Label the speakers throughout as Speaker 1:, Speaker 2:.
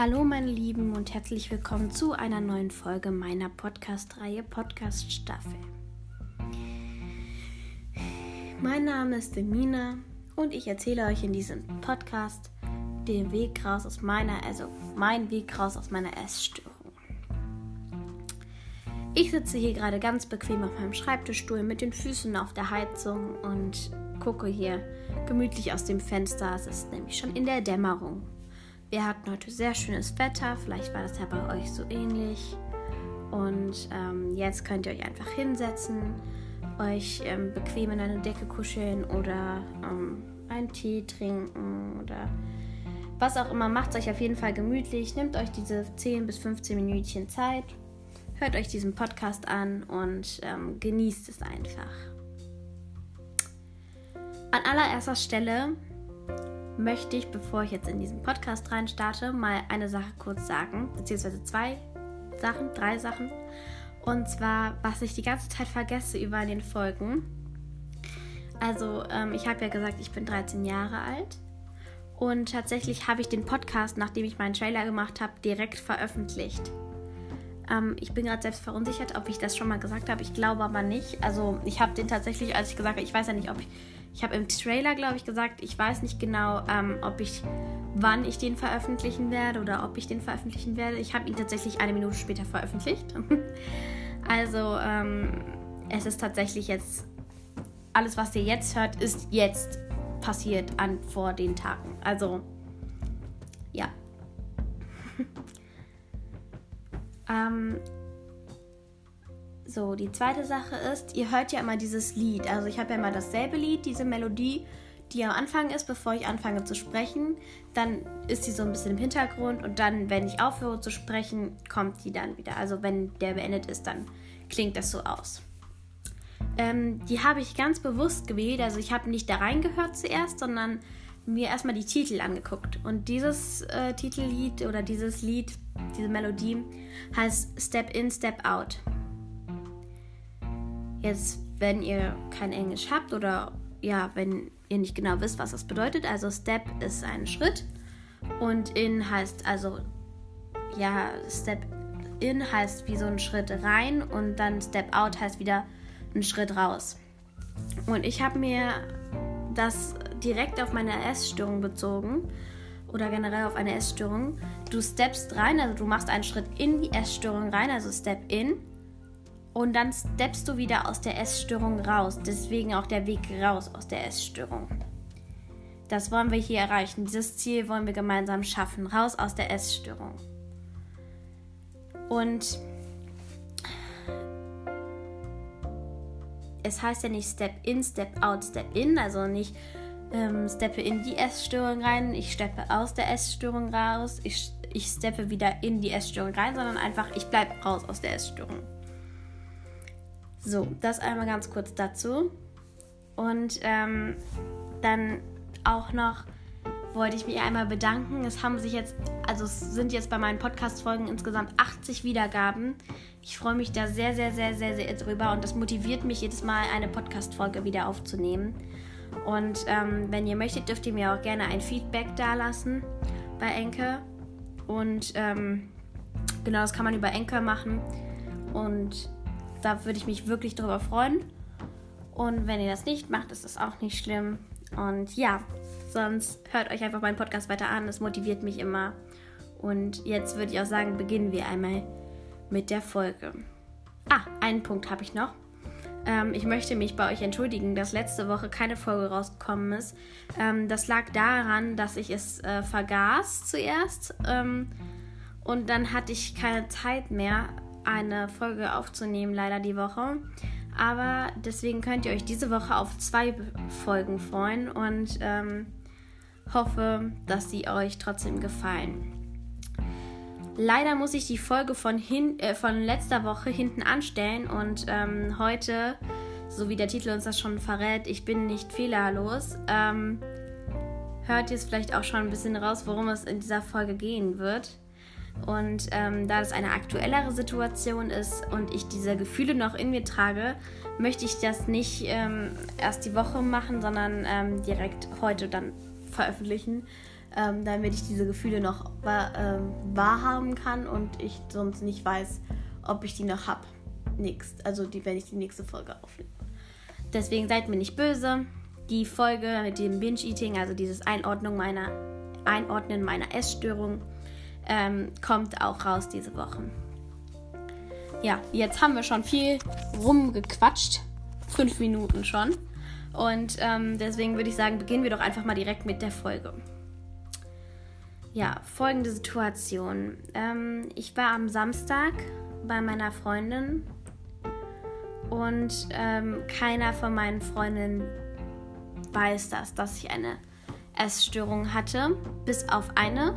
Speaker 1: Hallo meine Lieben und herzlich willkommen zu einer neuen Folge meiner Podcast-Reihe Podcast Staffel. Mein Name ist Demina und ich erzähle euch in diesem Podcast den Weg raus aus meiner, also mein Weg raus aus meiner Essstörung. Ich sitze hier gerade ganz bequem auf meinem Schreibtischstuhl mit den Füßen auf der Heizung und gucke hier gemütlich aus dem Fenster. Es ist nämlich schon in der Dämmerung. Wir hatten heute sehr schönes Wetter, vielleicht war das ja bei euch so ähnlich. Und ähm, jetzt könnt ihr euch einfach hinsetzen, euch ähm, bequem in eine Decke kuscheln oder ähm, einen Tee trinken oder was auch immer. Macht es euch auf jeden Fall gemütlich. Nehmt euch diese 10 bis 15 Minütchen Zeit. Hört euch diesen Podcast an und ähm, genießt es einfach. An allererster Stelle möchte ich, bevor ich jetzt in diesen Podcast rein starte, mal eine Sache kurz sagen, beziehungsweise zwei Sachen, drei Sachen. Und zwar, was ich die ganze Zeit vergesse über den Folgen. Also, ähm, ich habe ja gesagt, ich bin 13 Jahre alt. Und tatsächlich habe ich den Podcast, nachdem ich meinen Trailer gemacht habe, direkt veröffentlicht. Ähm, ich bin gerade selbst verunsichert, ob ich das schon mal gesagt habe. Ich glaube aber nicht. Also, ich habe den tatsächlich, als ich gesagt habe, ich weiß ja nicht, ob ich ich habe im Trailer, glaube ich, gesagt, ich weiß nicht genau, ähm, ob ich, wann ich den veröffentlichen werde oder ob ich den veröffentlichen werde. Ich habe ihn tatsächlich eine Minute später veröffentlicht. also ähm, es ist tatsächlich jetzt, alles, was ihr jetzt hört, ist jetzt passiert an vor den Tagen. Also ja. ähm, so, die zweite Sache ist, ihr hört ja immer dieses Lied. Also ich habe ja immer dasselbe Lied, diese Melodie, die am Anfang ist, bevor ich anfange zu sprechen. Dann ist sie so ein bisschen im Hintergrund und dann, wenn ich aufhöre zu sprechen, kommt die dann wieder. Also wenn der beendet ist, dann klingt das so aus. Ähm, die habe ich ganz bewusst gewählt. Also ich habe nicht da reingehört zuerst, sondern mir erstmal die Titel angeguckt. Und dieses äh, Titellied oder dieses Lied, diese Melodie heißt Step In, Step Out. Jetzt, wenn ihr kein Englisch habt oder ja, wenn ihr nicht genau wisst, was das bedeutet, also Step ist ein Schritt und In heißt also, ja, Step In heißt wie so ein Schritt rein und dann Step Out heißt wieder ein Schritt raus. Und ich habe mir das direkt auf meine Essstörung bezogen oder generell auf eine Essstörung. Du steppst rein, also du machst einen Schritt in die Essstörung rein, also Step In und dann steppst du wieder aus der Essstörung raus. Deswegen auch der Weg raus aus der Essstörung. Das wollen wir hier erreichen. Dieses Ziel wollen wir gemeinsam schaffen. Raus aus der Essstörung. Und es heißt ja nicht Step in, Step out, Step in. Also nicht ähm, steppe in die Essstörung rein, ich steppe aus der Essstörung raus, ich, ich steppe wieder in die Essstörung rein, sondern einfach ich bleibe raus aus der Essstörung. So, das einmal ganz kurz dazu. Und ähm, dann auch noch wollte ich mich einmal bedanken. Es haben sich jetzt, also es sind jetzt bei meinen Podcast-Folgen insgesamt 80 Wiedergaben. Ich freue mich da sehr, sehr, sehr, sehr, sehr drüber und das motiviert mich jedes Mal, eine Podcast-Folge wieder aufzunehmen. Und ähm, wenn ihr möchtet, dürft ihr mir auch gerne ein Feedback dalassen bei Enke. Und ähm, genau, das kann man über Enke machen. Und da würde ich mich wirklich drüber freuen. Und wenn ihr das nicht macht, ist das auch nicht schlimm. Und ja, sonst hört euch einfach meinen Podcast weiter an. Das motiviert mich immer. Und jetzt würde ich auch sagen, beginnen wir einmal mit der Folge. Ah, einen Punkt habe ich noch. Ähm, ich möchte mich bei euch entschuldigen, dass letzte Woche keine Folge rausgekommen ist. Ähm, das lag daran, dass ich es äh, vergaß zuerst. Ähm, und dann hatte ich keine Zeit mehr eine Folge aufzunehmen, leider die Woche. Aber deswegen könnt ihr euch diese Woche auf zwei Folgen freuen und ähm, hoffe, dass sie euch trotzdem gefallen. Leider muss ich die Folge von, hin, äh, von letzter Woche hinten anstellen und ähm, heute, so wie der Titel uns das schon verrät, ich bin nicht fehlerlos, ähm, hört ihr es vielleicht auch schon ein bisschen raus, worum es in dieser Folge gehen wird. Und ähm, da das eine aktuellere Situation ist und ich diese Gefühle noch in mir trage, möchte ich das nicht ähm, erst die Woche machen, sondern ähm, direkt heute dann veröffentlichen. ähm, damit ich diese Gefühle noch wahr, ähm, wahrhaben kann und ich sonst nicht weiß, ob ich die noch habe. Nix. Also die, wenn ich die nächste Folge aufnehme. Deswegen seid mir nicht böse. Die Folge mit dem Binge-Eating, also dieses Einordnung meiner, Einordnen meiner Essstörung, ähm, kommt auch raus diese Woche. Ja, jetzt haben wir schon viel rumgequatscht. Fünf Minuten schon. Und ähm, deswegen würde ich sagen, beginnen wir doch einfach mal direkt mit der Folge. Ja, folgende Situation. Ähm, ich war am Samstag bei meiner Freundin und ähm, keiner von meinen Freundinnen weiß das, dass ich eine Essstörung hatte, bis auf eine.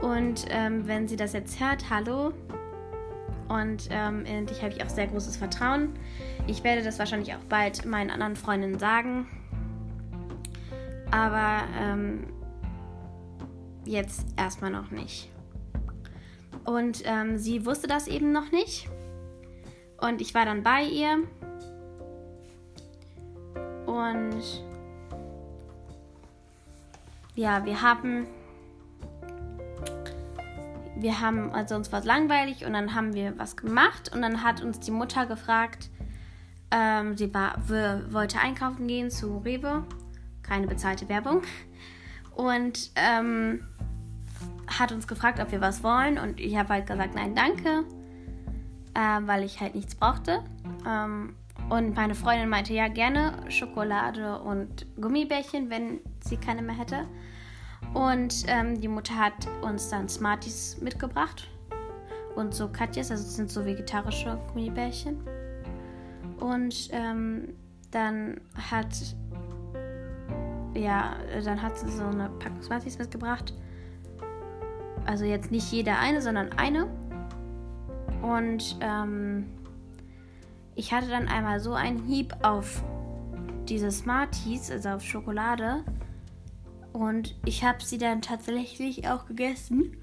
Speaker 1: Und ähm, wenn sie das jetzt hört, hallo. Und ähm, in dich habe ich auch sehr großes Vertrauen. Ich werde das wahrscheinlich auch bald meinen anderen Freundinnen sagen. Aber ähm, jetzt erstmal noch nicht. Und ähm, sie wusste das eben noch nicht. Und ich war dann bei ihr. Und ja, wir haben. Wir haben, also uns war es langweilig und dann haben wir was gemacht und dann hat uns die Mutter gefragt, ähm, sie war, wollte einkaufen gehen zu Rewe, keine bezahlte Werbung. Und ähm, hat uns gefragt, ob wir was wollen. Und ich habe halt gesagt, nein, danke, äh, weil ich halt nichts brauchte. Ähm, und meine Freundin meinte, ja, gerne Schokolade und Gummibärchen, wenn sie keine mehr hätte. Und ähm, die Mutter hat uns dann Smarties mitgebracht. Und so Katjes, also das sind so vegetarische Gummibärchen. Und ähm, dann hat ja, dann hat sie so eine Packung Smarties mitgebracht. Also jetzt nicht jeder eine, sondern eine. Und ähm, ich hatte dann einmal so einen Hieb auf diese Smarties, also auf Schokolade. Und ich habe sie dann tatsächlich auch gegessen.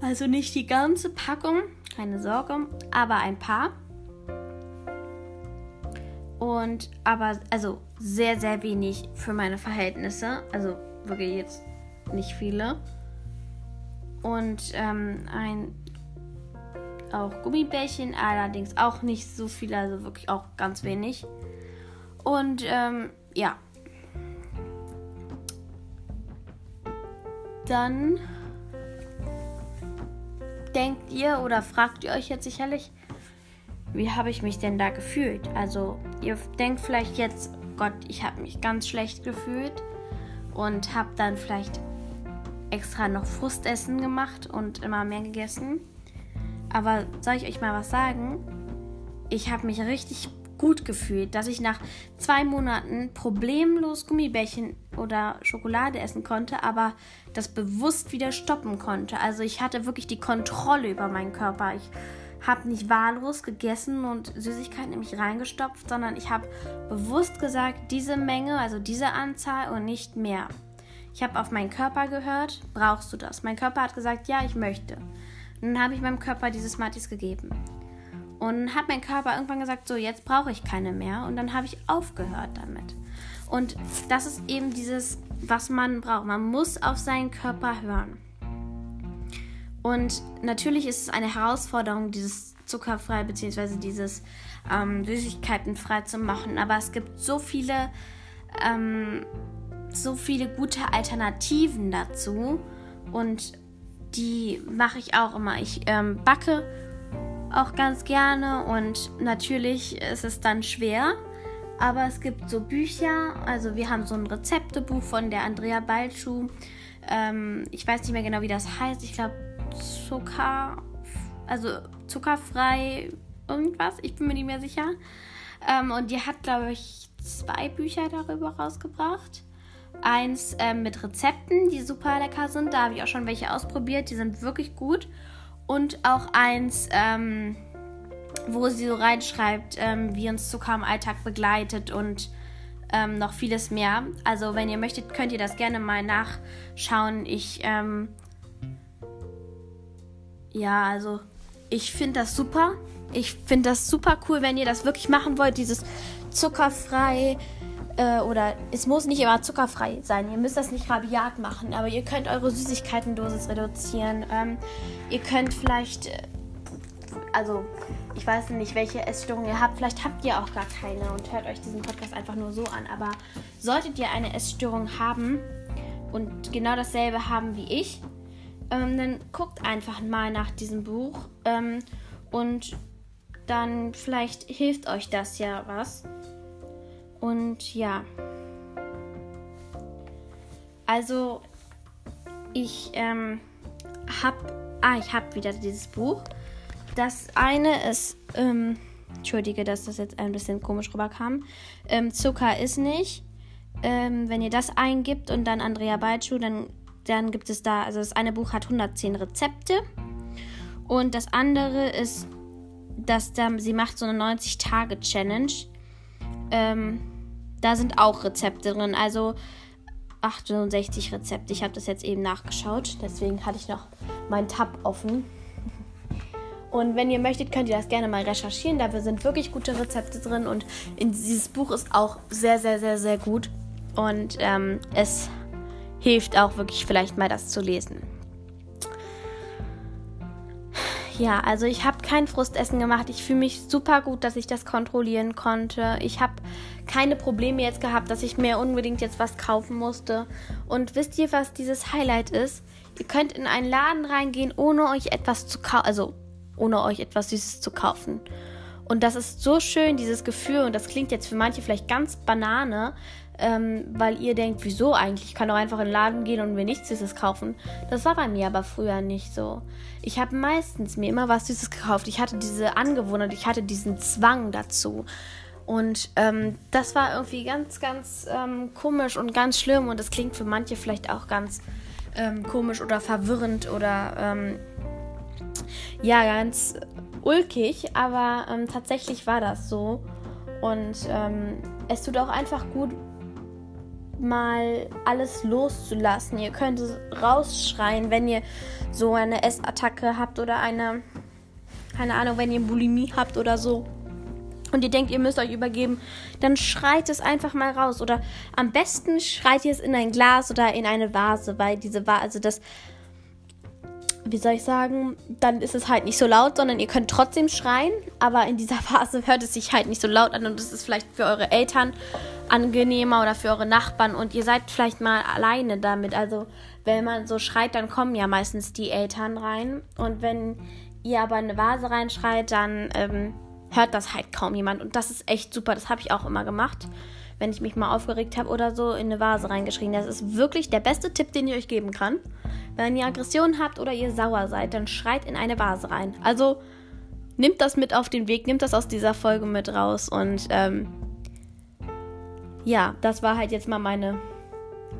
Speaker 1: Also nicht die ganze Packung, keine Sorge, aber ein paar. Und aber, also sehr, sehr wenig für meine Verhältnisse. Also wirklich jetzt nicht viele und ähm, ein auch Gummibärchen, allerdings auch nicht so viele, also wirklich auch ganz wenig. Und ähm, ja. Dann denkt ihr oder fragt ihr euch jetzt sicherlich, wie habe ich mich denn da gefühlt? Also ihr denkt vielleicht jetzt, Gott, ich habe mich ganz schlecht gefühlt und habe dann vielleicht extra noch Frustessen gemacht und immer mehr gegessen. Aber soll ich euch mal was sagen? Ich habe mich richtig gut gefühlt, dass ich nach zwei Monaten problemlos Gummibärchen oder Schokolade essen konnte, aber das bewusst wieder stoppen konnte. Also ich hatte wirklich die Kontrolle über meinen Körper. Ich habe nicht wahllos gegessen und Süßigkeiten in mich reingestopft, sondern ich habe bewusst gesagt, diese Menge, also diese Anzahl und nicht mehr. Ich habe auf meinen Körper gehört, brauchst du das? Mein Körper hat gesagt, ja, ich möchte. Und dann habe ich meinem Körper diese Smarties gegeben. Und hat mein Körper irgendwann gesagt, so, jetzt brauche ich keine mehr. Und dann habe ich aufgehört damit. Und das ist eben dieses, was man braucht. Man muss auf seinen Körper hören. Und natürlich ist es eine Herausforderung, dieses zuckerfrei bzw. dieses ähm, Süßigkeitenfrei zu machen. Aber es gibt so viele ähm, so viele gute Alternativen dazu und die mache ich auch immer. Ich ähm, backe auch ganz gerne und natürlich ist es dann schwer, aber es gibt so Bücher, also wir haben so ein Rezeptebuch von der Andrea Balschuh. Ähm, ich weiß nicht mehr genau, wie das heißt. Ich glaube Zucker, also zuckerfrei irgendwas. Ich bin mir nicht mehr sicher. Ähm, und die hat, glaube ich, zwei Bücher darüber rausgebracht. Eins ähm, mit Rezepten, die super lecker sind. Da habe ich auch schon welche ausprobiert. Die sind wirklich gut. Und auch eins, ähm, wo sie so reinschreibt, ähm, wie uns Zucker im Alltag begleitet und ähm, noch vieles mehr. Also wenn ihr möchtet, könnt ihr das gerne mal nachschauen. Ich, ähm, ja, also ich finde das super. Ich finde das super cool, wenn ihr das wirklich machen wollt, dieses zuckerfrei Äh, oder es muss nicht immer zuckerfrei sein. Ihr müsst das nicht rabiat machen, aber ihr könnt eure Süßigkeitendosis reduzieren. Ähm, ihr könnt vielleicht, äh, also ich weiß nicht, welche Essstörung ihr habt. Vielleicht habt ihr auch gar keine und hört euch diesen Podcast einfach nur so an. Aber solltet ihr eine Essstörung haben und genau dasselbe haben wie ich, ähm, dann guckt einfach mal nach diesem Buch ähm, und dann vielleicht hilft euch das ja was. Und ja. Also, ich ähm, hab. Ah, ich hab wieder dieses Buch. Das eine ist. Ähm, Entschuldige, dass das jetzt ein bisschen komisch rüberkam. Ähm, Zucker ist nicht. Ähm, wenn ihr das eingibt und dann Andrea Balschuh, dann, dann gibt es da. Also, das eine Buch hat 110 Rezepte. Und das andere ist, dass da, sie macht so eine 90-Tage-Challenge. Ähm, da sind auch Rezepte drin. Also 68 Rezepte. Ich habe das jetzt eben nachgeschaut. Deswegen hatte ich noch meinen Tab offen. Und wenn ihr möchtet, könnt ihr das gerne mal recherchieren. Dafür sind wirklich gute Rezepte drin. Und in dieses Buch ist auch sehr, sehr, sehr, sehr gut. Und ähm, es hilft auch wirklich vielleicht mal das zu lesen. Ja, also ich habe kein Frustessen gemacht. Ich fühle mich super gut, dass ich das kontrollieren konnte. Ich habe keine Probleme jetzt gehabt, dass ich mir unbedingt jetzt was kaufen musste. Und wisst ihr, was dieses Highlight ist? Ihr könnt in einen Laden reingehen, ohne euch etwas zu kaufen, also ohne euch etwas Süßes zu kaufen. Und das ist so schön, dieses Gefühl. Und das klingt jetzt für manche vielleicht ganz banane, ähm, weil ihr denkt, wieso eigentlich? Ich kann doch einfach in den Laden gehen und mir nichts Süßes kaufen. Das war bei mir aber früher nicht so. Ich habe meistens mir immer was Süßes gekauft. Ich hatte diese Angewohnheit, ich hatte diesen Zwang dazu. Und ähm, das war irgendwie ganz, ganz ähm, komisch und ganz schlimm. Und das klingt für manche vielleicht auch ganz ähm, komisch oder verwirrend oder ähm, ja, ganz ulkig. Aber ähm, tatsächlich war das so. Und es tut auch einfach gut, mal alles loszulassen. Ihr könnt rausschreien, wenn ihr so eine Essattacke habt oder eine, keine Ahnung, wenn ihr Bulimie habt oder so und ihr denkt, ihr müsst euch übergeben, dann schreit es einfach mal raus. Oder am besten schreit ihr es in ein Glas oder in eine Vase, weil diese Vase, also das, wie soll ich sagen, dann ist es halt nicht so laut, sondern ihr könnt trotzdem schreien, aber in dieser Vase hört es sich halt nicht so laut an und es ist vielleicht für eure Eltern angenehmer oder für eure Nachbarn und ihr seid vielleicht mal alleine damit. Also wenn man so schreit, dann kommen ja meistens die Eltern rein und wenn ihr aber in eine Vase reinschreit, dann ähm, hört das halt kaum jemand. Und das ist echt super. Das habe ich auch immer gemacht, wenn ich mich mal aufgeregt habe oder so, in eine Vase reingeschrien. Das ist wirklich der beste Tipp, den ich euch geben kann. Wenn ihr Aggression habt oder ihr sauer seid, dann schreit in eine Vase rein. Also nimmt das mit auf den Weg, nimmt das aus dieser Folge mit raus. Und ähm, ja, das war halt jetzt mal meine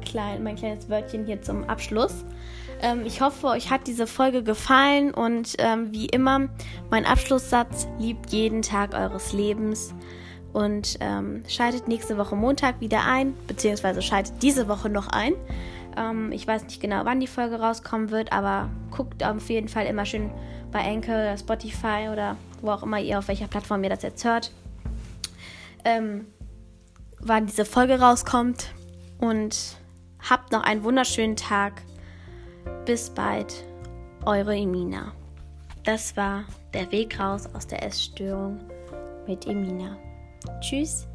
Speaker 1: klein, mein kleines Wörtchen hier zum Abschluss. Ähm, ich hoffe, euch hat diese Folge gefallen und ähm, wie immer, mein Abschlusssatz, liebt jeden Tag eures Lebens und ähm, schaltet nächste Woche Montag wieder ein, beziehungsweise schaltet diese Woche noch ein. Ähm, ich weiß nicht genau, wann die Folge rauskommen wird, aber guckt auf jeden Fall immer schön bei Anchor oder Spotify oder wo auch immer ihr auf welcher Plattform ihr das jetzt hört, ähm, wann diese Folge rauskommt und habt noch einen wunderschönen Tag. Bis bald, eure Emina. Das war der Weg raus aus der Essstörung mit Emina. Tschüss.